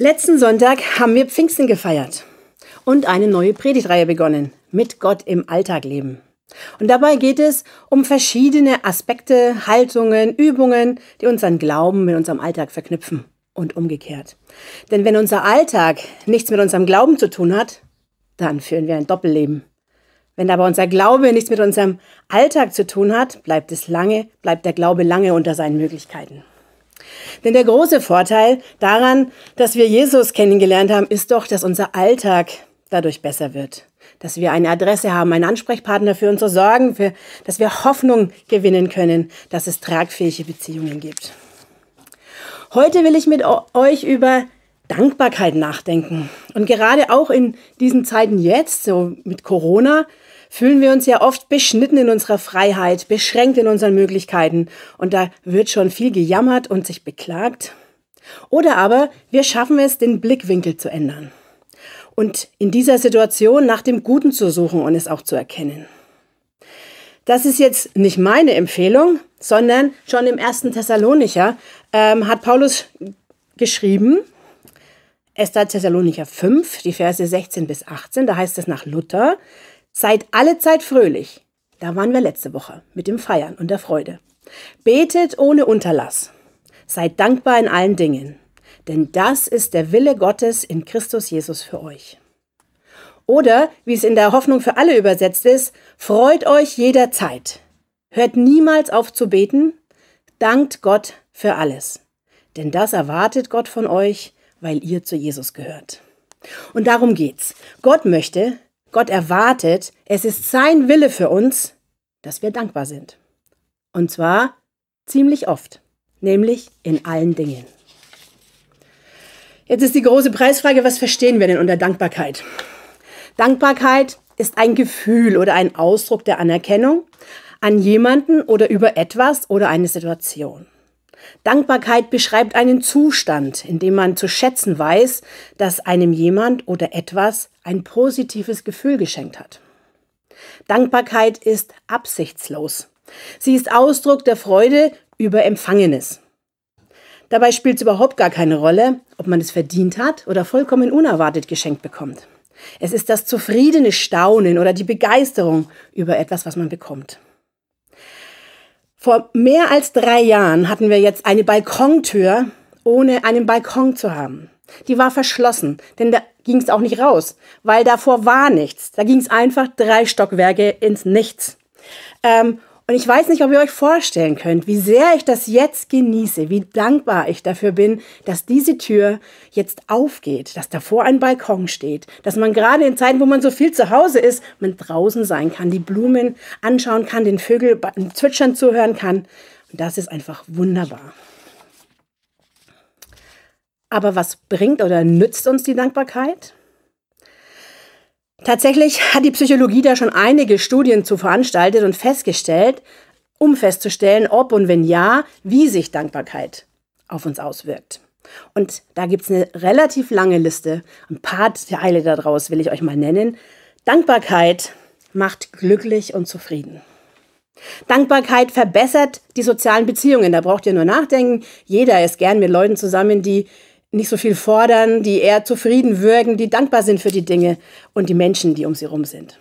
Letzten Sonntag haben wir Pfingsten gefeiert und eine neue Predigtreihe begonnen. Mit Gott im Alltag leben. Und dabei geht es um verschiedene Aspekte, Haltungen, Übungen, die unseren Glauben mit unserem Alltag verknüpfen und umgekehrt. Denn wenn unser Alltag nichts mit unserem Glauben zu tun hat, dann führen wir ein Doppelleben. Wenn aber unser Glaube nichts mit unserem Alltag zu tun hat, bleibt es lange, bleibt der Glaube lange unter seinen Möglichkeiten. Denn der große Vorteil daran, dass wir Jesus kennengelernt haben, ist doch, dass unser Alltag dadurch besser wird. Dass wir eine Adresse haben, einen Ansprechpartner für unsere Sorgen, für, dass wir Hoffnung gewinnen können, dass es tragfähige Beziehungen gibt. Heute will ich mit euch über Dankbarkeit nachdenken. Und gerade auch in diesen Zeiten jetzt, so mit Corona, fühlen wir uns ja oft beschnitten in unserer Freiheit, beschränkt in unseren Möglichkeiten. Und da wird schon viel gejammert und sich beklagt. Oder aber wir schaffen es, den Blickwinkel zu ändern. Und in dieser Situation nach dem Guten zu suchen und es auch zu erkennen. Das ist jetzt nicht meine Empfehlung, sondern schon im ersten Thessalonicher ähm, hat Paulus geschrieben, 1. Thessalonicher 5, die Verse 16 bis 18, da heißt es nach Luther, Seid alle Zeit fröhlich. Da waren wir letzte Woche mit dem Feiern und der Freude. Betet ohne Unterlass. Seid dankbar in allen Dingen, denn das ist der Wille Gottes in Christus Jesus für euch. Oder, wie es in der Hoffnung für alle übersetzt ist, freut euch jederzeit. Hört niemals auf zu beten, dankt Gott für alles. Denn das erwartet Gott von euch, weil ihr zu Jesus gehört. Und darum geht's. Gott möchte, Gott erwartet, es ist sein Wille für uns, dass wir dankbar sind. Und zwar ziemlich oft, nämlich in allen Dingen. Jetzt ist die große Preisfrage, was verstehen wir denn unter Dankbarkeit? Dankbarkeit ist ein Gefühl oder ein Ausdruck der Anerkennung an jemanden oder über etwas oder eine Situation. Dankbarkeit beschreibt einen Zustand, in dem man zu schätzen weiß, dass einem jemand oder etwas ein positives Gefühl geschenkt hat. Dankbarkeit ist absichtslos. Sie ist Ausdruck der Freude über Empfangenes. Dabei spielt es überhaupt gar keine Rolle, ob man es verdient hat oder vollkommen unerwartet geschenkt bekommt. Es ist das zufriedene Staunen oder die Begeisterung über etwas, was man bekommt. Vor mehr als drei Jahren hatten wir jetzt eine Balkontür, ohne einen Balkon zu haben. Die war verschlossen, denn da ging es auch nicht raus, weil davor war nichts. Da ging es einfach drei Stockwerke ins Nichts. Ähm, und ich weiß nicht, ob ihr euch vorstellen könnt, wie sehr ich das jetzt genieße, wie dankbar ich dafür bin, dass diese Tür jetzt aufgeht, dass davor ein Balkon steht, dass man gerade in Zeiten, wo man so viel zu Hause ist, man draußen sein kann, die Blumen anschauen kann, den Vögel zwitschern zuhören kann. Und das ist einfach wunderbar. Aber was bringt oder nützt uns die Dankbarkeit? Tatsächlich hat die Psychologie da schon einige Studien zu veranstaltet und festgestellt, um festzustellen, ob und wenn ja, wie sich Dankbarkeit auf uns auswirkt. Und da gibt es eine relativ lange Liste. Ein paar Teile daraus will ich euch mal nennen. Dankbarkeit macht glücklich und zufrieden. Dankbarkeit verbessert die sozialen Beziehungen. Da braucht ihr nur nachdenken. Jeder ist gern mit Leuten zusammen, die nicht so viel fordern, die eher zufrieden wirken, die dankbar sind für die Dinge und die Menschen, die um sie herum sind.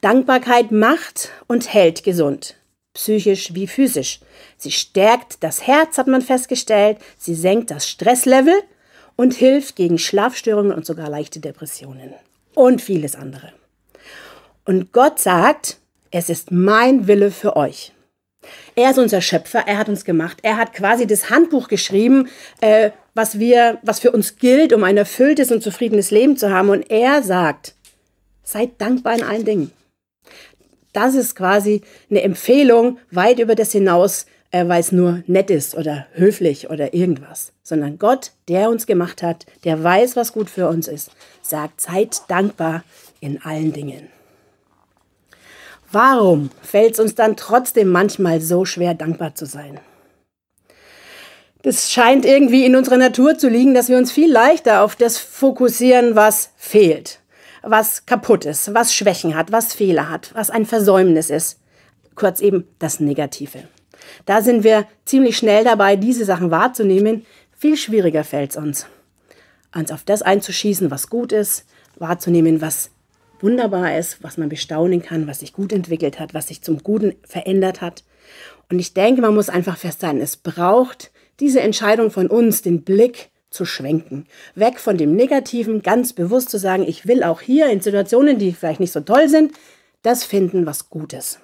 Dankbarkeit macht und hält gesund, psychisch wie physisch. Sie stärkt das Herz, hat man festgestellt, sie senkt das Stresslevel und hilft gegen Schlafstörungen und sogar leichte Depressionen und vieles andere. Und Gott sagt, es ist mein Wille für euch. Er ist unser Schöpfer, er hat uns gemacht, er hat quasi das Handbuch geschrieben, äh, was wir, was für uns gilt, um ein erfülltes und zufriedenes Leben zu haben. Und er sagt, seid dankbar in allen Dingen. Das ist quasi eine Empfehlung weit über das hinaus, äh, weil es nur nett ist oder höflich oder irgendwas, sondern Gott, der uns gemacht hat, der weiß, was gut für uns ist, sagt, seid dankbar in allen Dingen. Warum fällt es uns dann trotzdem manchmal so schwer, dankbar zu sein? Das scheint irgendwie in unserer Natur zu liegen, dass wir uns viel leichter auf das fokussieren, was fehlt, was kaputt ist, was Schwächen hat, was Fehler hat, was ein Versäumnis ist. Kurz eben das Negative. Da sind wir ziemlich schnell dabei, diese Sachen wahrzunehmen. Viel schwieriger fällt es uns, uns auf das einzuschießen, was gut ist, wahrzunehmen, was wunderbar ist, was man bestaunen kann, was sich gut entwickelt hat, was sich zum Guten verändert hat. Und ich denke, man muss einfach festhalten, es braucht diese Entscheidung von uns, den Blick zu schwenken. Weg von dem Negativen, ganz bewusst zu sagen, ich will auch hier in Situationen, die vielleicht nicht so toll sind, das finden, was Gutes.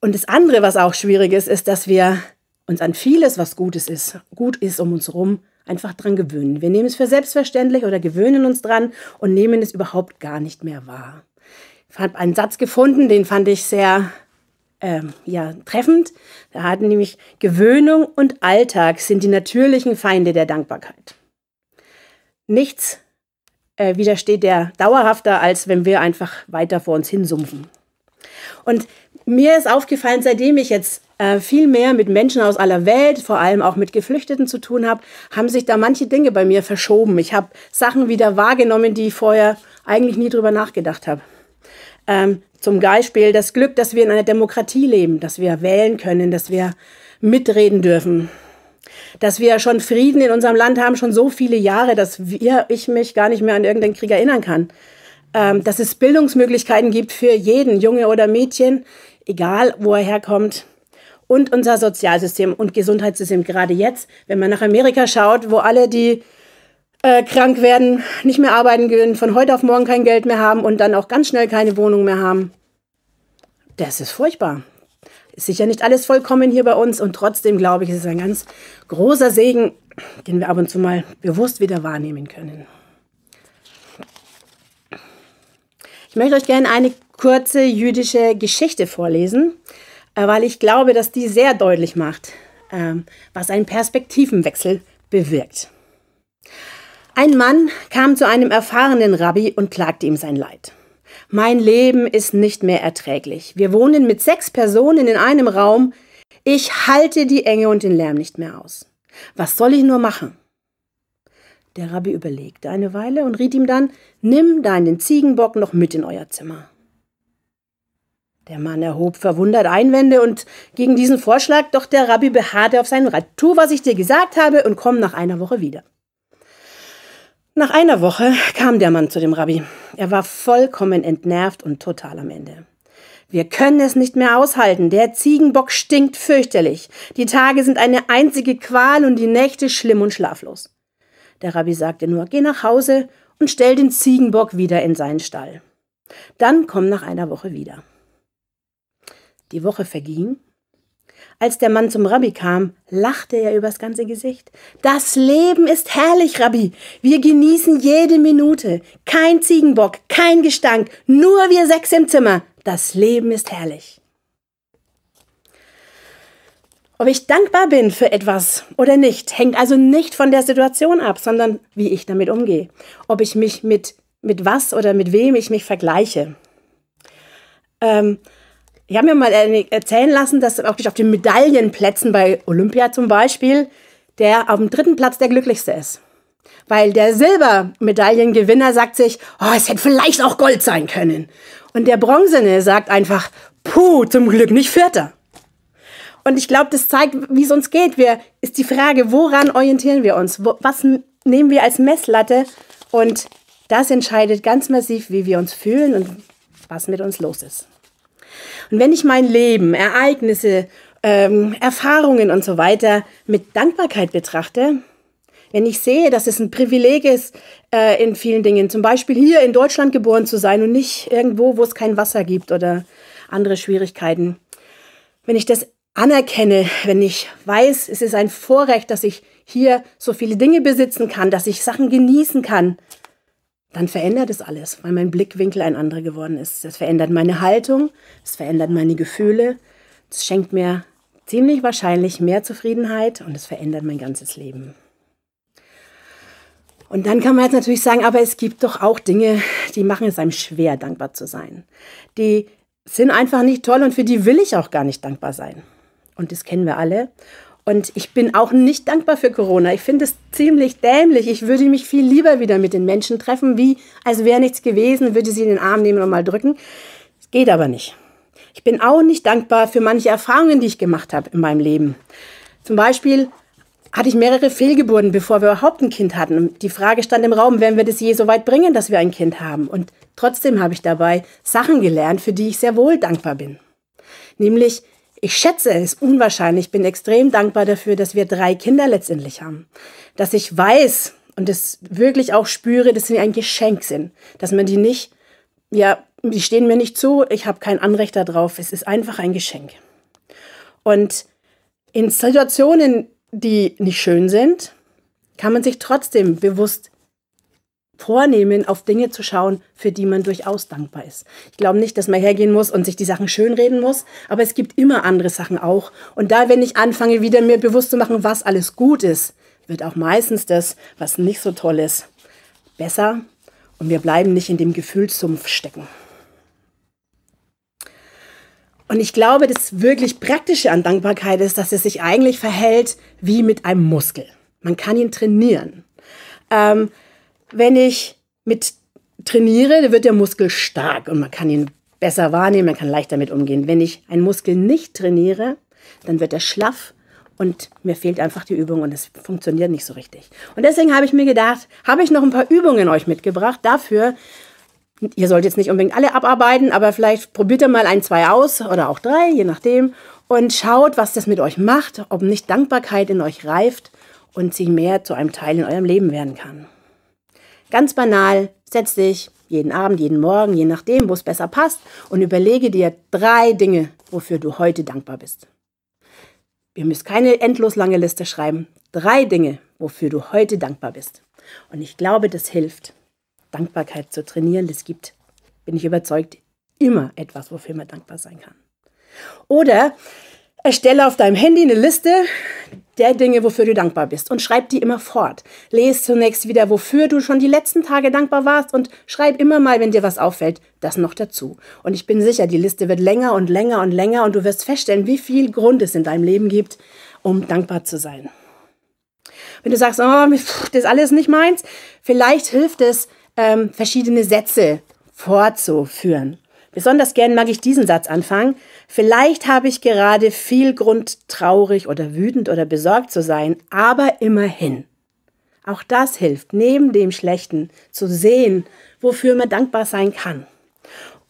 Und das andere, was auch schwierig ist, ist, dass wir uns an vieles, was Gutes ist, gut ist um uns herum, einfach dran gewöhnen. Wir nehmen es für selbstverständlich oder gewöhnen uns dran und nehmen es überhaupt gar nicht mehr wahr. Ich habe einen Satz gefunden, den fand ich sehr ähm, ja, treffend. Da hatten nämlich Gewöhnung und Alltag sind die natürlichen Feinde der Dankbarkeit. Nichts äh, widersteht der dauerhafter, als wenn wir einfach weiter vor uns hinsumpfen. Und mir ist aufgefallen, seitdem ich jetzt äh, viel mehr mit Menschen aus aller Welt, vor allem auch mit Geflüchteten zu tun habe, haben sich da manche Dinge bei mir verschoben. Ich habe Sachen wieder wahrgenommen, die ich vorher eigentlich nie drüber nachgedacht habe. Ähm, zum Beispiel das Glück, dass wir in einer Demokratie leben, dass wir wählen können, dass wir mitreden dürfen, dass wir schon Frieden in unserem Land haben, schon so viele Jahre, dass wir, ich mich gar nicht mehr an irgendeinen Krieg erinnern kann. Ähm, dass es Bildungsmöglichkeiten gibt für jeden, Junge oder Mädchen, egal wo er herkommt. Und unser Sozialsystem und Gesundheitssystem, gerade jetzt, wenn man nach Amerika schaut, wo alle, die äh, krank werden, nicht mehr arbeiten können, von heute auf morgen kein Geld mehr haben und dann auch ganz schnell keine Wohnung mehr haben. Das ist furchtbar. Ist sicher nicht alles vollkommen hier bei uns und trotzdem glaube ich, es ist ein ganz großer Segen, den wir ab und zu mal bewusst wieder wahrnehmen können. Ich möchte euch gerne eine kurze jüdische Geschichte vorlesen, äh, weil ich glaube, dass die sehr deutlich macht, ähm, was ein Perspektivenwechsel bewirkt. Ein Mann kam zu einem erfahrenen Rabbi und klagte ihm sein Leid. Mein Leben ist nicht mehr erträglich. Wir wohnen mit sechs Personen in einem Raum. Ich halte die Enge und den Lärm nicht mehr aus. Was soll ich nur machen? Der Rabbi überlegte eine Weile und riet ihm dann, nimm deinen Ziegenbock noch mit in euer Zimmer. Der Mann erhob verwundert Einwände und gegen diesen Vorschlag, doch der Rabbi beharrte auf seinen Rat. Tu, was ich dir gesagt habe und komm nach einer Woche wieder. Nach einer Woche kam der Mann zu dem Rabbi. Er war vollkommen entnervt und total am Ende. Wir können es nicht mehr aushalten. Der Ziegenbock stinkt fürchterlich. Die Tage sind eine einzige Qual und die Nächte schlimm und schlaflos. Der Rabbi sagte nur, geh nach Hause und stell den Ziegenbock wieder in seinen Stall. Dann komm nach einer Woche wieder. Die Woche verging. Als der Mann zum Rabbi kam, lachte er übers ganze Gesicht. Das Leben ist herrlich, Rabbi. Wir genießen jede Minute. Kein Ziegenbock, kein Gestank, nur wir sechs im Zimmer. Das Leben ist herrlich. Ob ich dankbar bin für etwas oder nicht, hängt also nicht von der Situation ab, sondern wie ich damit umgehe. Ob ich mich mit, mit was oder mit wem ich mich vergleiche. Ähm, ich habe mir mal erzählen lassen, dass wirklich auf den Medaillenplätzen bei Olympia zum Beispiel der auf dem dritten Platz der glücklichste ist. Weil der Silbermedaillengewinner sagt sich, oh, es hätte vielleicht auch Gold sein können. Und der Bronzene sagt einfach, puh, zum Glück nicht Vierter. Und ich glaube, das zeigt, wie es uns geht. Wir, ist die Frage, woran orientieren wir uns? Wo, was nehmen wir als Messlatte? Und das entscheidet ganz massiv, wie wir uns fühlen und was mit uns los ist. Und wenn ich mein Leben, Ereignisse, ähm, Erfahrungen und so weiter mit Dankbarkeit betrachte, wenn ich sehe, dass es ein Privileg ist, äh, in vielen Dingen, zum Beispiel hier in Deutschland geboren zu sein und nicht irgendwo, wo es kein Wasser gibt oder andere Schwierigkeiten, wenn ich das anerkenne, wenn ich weiß, es ist ein Vorrecht, dass ich hier so viele Dinge besitzen kann, dass ich Sachen genießen kann, dann verändert es alles, weil mein Blickwinkel ein anderer geworden ist. Es verändert meine Haltung, es verändert meine Gefühle, es schenkt mir ziemlich wahrscheinlich mehr Zufriedenheit und es verändert mein ganzes Leben. Und dann kann man jetzt natürlich sagen, aber es gibt doch auch Dinge, die machen es einem schwer, dankbar zu sein. Die sind einfach nicht toll und für die will ich auch gar nicht dankbar sein. Und das kennen wir alle. Und ich bin auch nicht dankbar für Corona. Ich finde es ziemlich dämlich. Ich würde mich viel lieber wieder mit den Menschen treffen, wie als wäre nichts gewesen, würde sie in den Arm nehmen und mal drücken. Es geht aber nicht. Ich bin auch nicht dankbar für manche Erfahrungen, die ich gemacht habe in meinem Leben. Zum Beispiel hatte ich mehrere Fehlgeburten, bevor wir überhaupt ein Kind hatten. Und die Frage stand im Raum, werden wir das je so weit bringen, dass wir ein Kind haben? Und trotzdem habe ich dabei Sachen gelernt, für die ich sehr wohl dankbar bin. Nämlich, ich schätze es unwahrscheinlich, bin extrem dankbar dafür, dass wir drei Kinder letztendlich haben. Dass ich weiß und es wirklich auch spüre, dass sie ein Geschenk sind. Dass man die nicht, ja, die stehen mir nicht zu, ich habe kein Anrecht darauf. Es ist einfach ein Geschenk. Und in Situationen, die nicht schön sind, kann man sich trotzdem bewusst vornehmen, auf Dinge zu schauen, für die man durchaus dankbar ist. Ich glaube nicht, dass man hergehen muss und sich die Sachen schönreden muss, aber es gibt immer andere Sachen auch. Und da, wenn ich anfange, wieder mir bewusst zu machen, was alles gut ist, wird auch meistens das, was nicht so toll ist, besser und wir bleiben nicht in dem Gefühlssumpf stecken. Und ich glaube, das wirklich Praktische an Dankbarkeit ist, dass es sich eigentlich verhält wie mit einem Muskel. Man kann ihn trainieren. Ähm, wenn ich mit trainiere, dann wird der Muskel stark und man kann ihn besser wahrnehmen, man kann leichter damit umgehen. Wenn ich einen Muskel nicht trainiere, dann wird er schlaff und mir fehlt einfach die Übung und es funktioniert nicht so richtig. Und deswegen habe ich mir gedacht, habe ich noch ein paar Übungen euch mitgebracht dafür, Ihr sollt jetzt nicht unbedingt alle abarbeiten, aber vielleicht probiert ihr mal ein, zwei aus oder auch drei, je nachdem, und schaut, was das mit euch macht, ob nicht Dankbarkeit in euch reift und sie mehr zu einem Teil in eurem Leben werden kann. Ganz banal, setz dich jeden Abend, jeden Morgen, je nachdem, wo es besser passt, und überlege dir drei Dinge, wofür du heute dankbar bist. Ihr müsst keine endlos lange Liste schreiben. Drei Dinge, wofür du heute dankbar bist. Und ich glaube, das hilft. Dankbarkeit zu trainieren. Es gibt, bin ich überzeugt, immer etwas, wofür man dankbar sein kann. Oder erstelle auf deinem Handy eine Liste der Dinge, wofür du dankbar bist und schreib die immer fort. Lese zunächst wieder, wofür du schon die letzten Tage dankbar warst und schreib immer mal, wenn dir was auffällt, das noch dazu. Und ich bin sicher, die Liste wird länger und länger und länger und du wirst feststellen, wie viel Grund es in deinem Leben gibt, um dankbar zu sein. Wenn du sagst, oh, das ist alles nicht meins, vielleicht hilft es, ähm, verschiedene Sätze fortzuführen. Besonders gern mag ich diesen Satz anfangen. Vielleicht habe ich gerade viel Grund, traurig oder wütend oder besorgt zu sein, aber immerhin. Auch das hilft, neben dem Schlechten zu sehen, wofür man dankbar sein kann.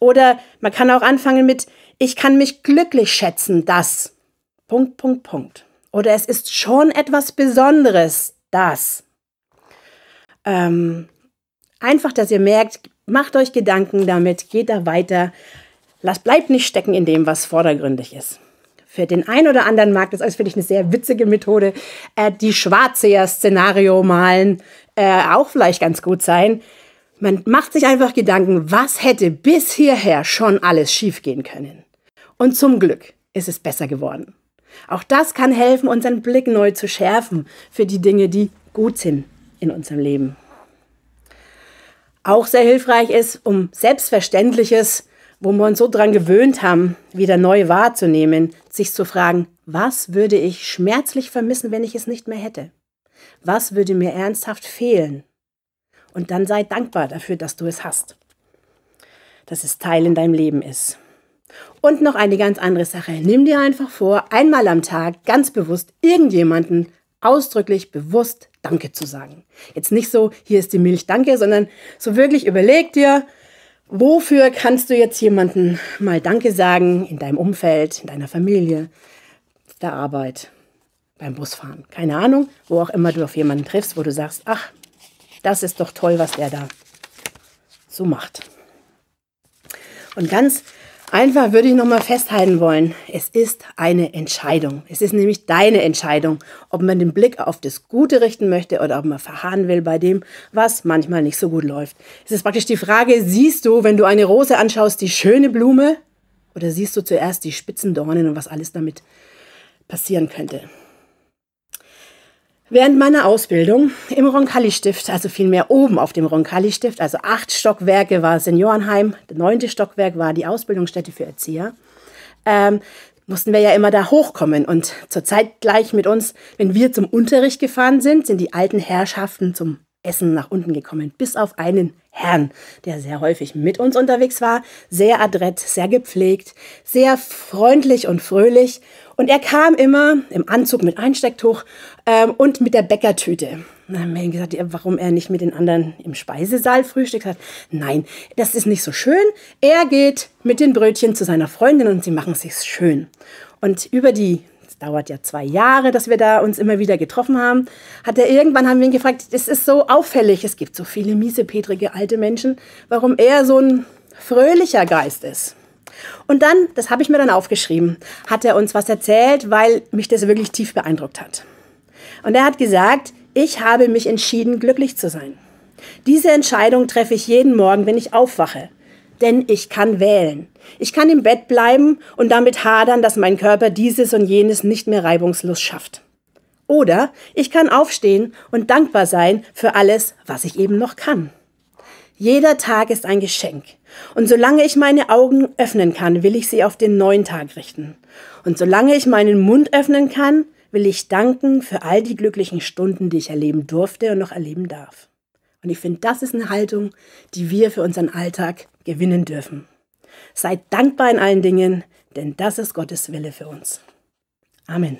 Oder man kann auch anfangen mit, ich kann mich glücklich schätzen, dass. Punkt, Punkt, Punkt. Oder es ist schon etwas Besonderes, das. Ähm, Einfach, dass ihr merkt, macht euch Gedanken damit, geht da weiter. Lasst, bleibt nicht stecken in dem, was vordergründig ist. Für den einen oder anderen mag das als finde ich eine sehr witzige Methode, äh, die Schwarzeher-Szenario malen, äh, auch vielleicht ganz gut sein. Man macht sich einfach Gedanken, was hätte bis hierher schon alles schiefgehen können. Und zum Glück ist es besser geworden. Auch das kann helfen, unseren Blick neu zu schärfen für die Dinge, die gut sind in unserem Leben auch sehr hilfreich ist, um Selbstverständliches, wo wir uns so dran gewöhnt haben, wieder neu wahrzunehmen, sich zu fragen, was würde ich schmerzlich vermissen, wenn ich es nicht mehr hätte? Was würde mir ernsthaft fehlen? Und dann sei dankbar dafür, dass du es hast. Dass es Teil in deinem Leben ist. Und noch eine ganz andere Sache. Nimm dir einfach vor, einmal am Tag ganz bewusst irgendjemanden ausdrücklich bewusst Danke zu sagen. Jetzt nicht so, hier ist die Milch, danke, sondern so wirklich überleg dir, wofür kannst du jetzt jemanden mal Danke sagen in deinem Umfeld, in deiner Familie, der Arbeit, beim Busfahren. Keine Ahnung, wo auch immer du auf jemanden triffst, wo du sagst, ach, das ist doch toll, was der da so macht. Und ganz Einfach würde ich nochmal festhalten wollen, es ist eine Entscheidung. Es ist nämlich deine Entscheidung, ob man den Blick auf das Gute richten möchte oder ob man verharren will bei dem, was manchmal nicht so gut läuft. Es ist praktisch die Frage, siehst du, wenn du eine Rose anschaust, die schöne Blume oder siehst du zuerst die spitzen Dornen und was alles damit passieren könnte? Während meiner Ausbildung im Roncalli-Stift, also vielmehr oben auf dem Roncalli-Stift, also acht Stockwerke war Seniorenheim, der neunte Stockwerk war die Ausbildungsstätte für Erzieher, ähm, mussten wir ja immer da hochkommen. Und zur Zeit gleich mit uns, wenn wir zum Unterricht gefahren sind, sind die alten Herrschaften zum Essen nach unten gekommen, bis auf einen Herrn, der sehr häufig mit uns unterwegs war, sehr adrett, sehr gepflegt, sehr freundlich und fröhlich. Und er kam immer im Anzug mit Einstecktuch ähm, und mit der Bäckertüte. dann haben wir gesagt, warum er nicht mit den anderen im Speisesaal frühstückt hat. Nein, das ist nicht so schön. Er geht mit den Brötchen zu seiner Freundin und sie machen sich's schön. Und über die dauert ja zwei Jahre, dass wir da uns immer wieder getroffen haben, hat er irgendwann haben wir ihn gefragt, es ist so auffällig, es gibt so viele miesepetrige alte Menschen, warum er so ein fröhlicher Geist ist. Und dann, das habe ich mir dann aufgeschrieben, hat er uns was erzählt, weil mich das wirklich tief beeindruckt hat. Und er hat gesagt, ich habe mich entschieden, glücklich zu sein. Diese Entscheidung treffe ich jeden Morgen, wenn ich aufwache denn ich kann wählen. Ich kann im Bett bleiben und damit hadern, dass mein Körper dieses und jenes nicht mehr reibungslos schafft. Oder ich kann aufstehen und dankbar sein für alles, was ich eben noch kann. Jeder Tag ist ein Geschenk. Und solange ich meine Augen öffnen kann, will ich sie auf den neuen Tag richten. Und solange ich meinen Mund öffnen kann, will ich danken für all die glücklichen Stunden, die ich erleben durfte und noch erleben darf. Und ich finde, das ist eine Haltung, die wir für unseren Alltag gewinnen dürfen. Seid dankbar in allen Dingen, denn das ist Gottes Wille für uns. Amen.